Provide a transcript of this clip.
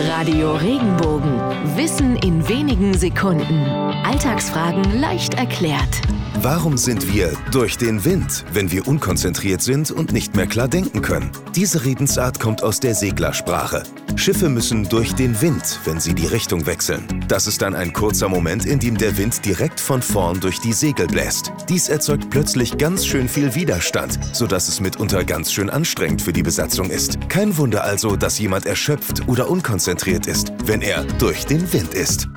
Radio Regenbogen. Wissen in wenigen Sekunden. Alltagsfragen leicht erklärt. Warum sind wir durch den Wind, wenn wir unkonzentriert sind und nicht mehr klar denken können? Diese Redensart kommt aus der Seglersprache. Schiffe müssen durch den Wind, wenn sie die Richtung wechseln. Das ist dann ein kurzer Moment, in dem der Wind direkt von vorn durch die Segel bläst. Dies erzeugt plötzlich ganz schön viel Widerstand, sodass es mitunter ganz schön anstrengend für die Besatzung ist. Kein Wunder also, dass jemand erschöpft oder unkonzentriert ist, wenn er durch den Wind ist.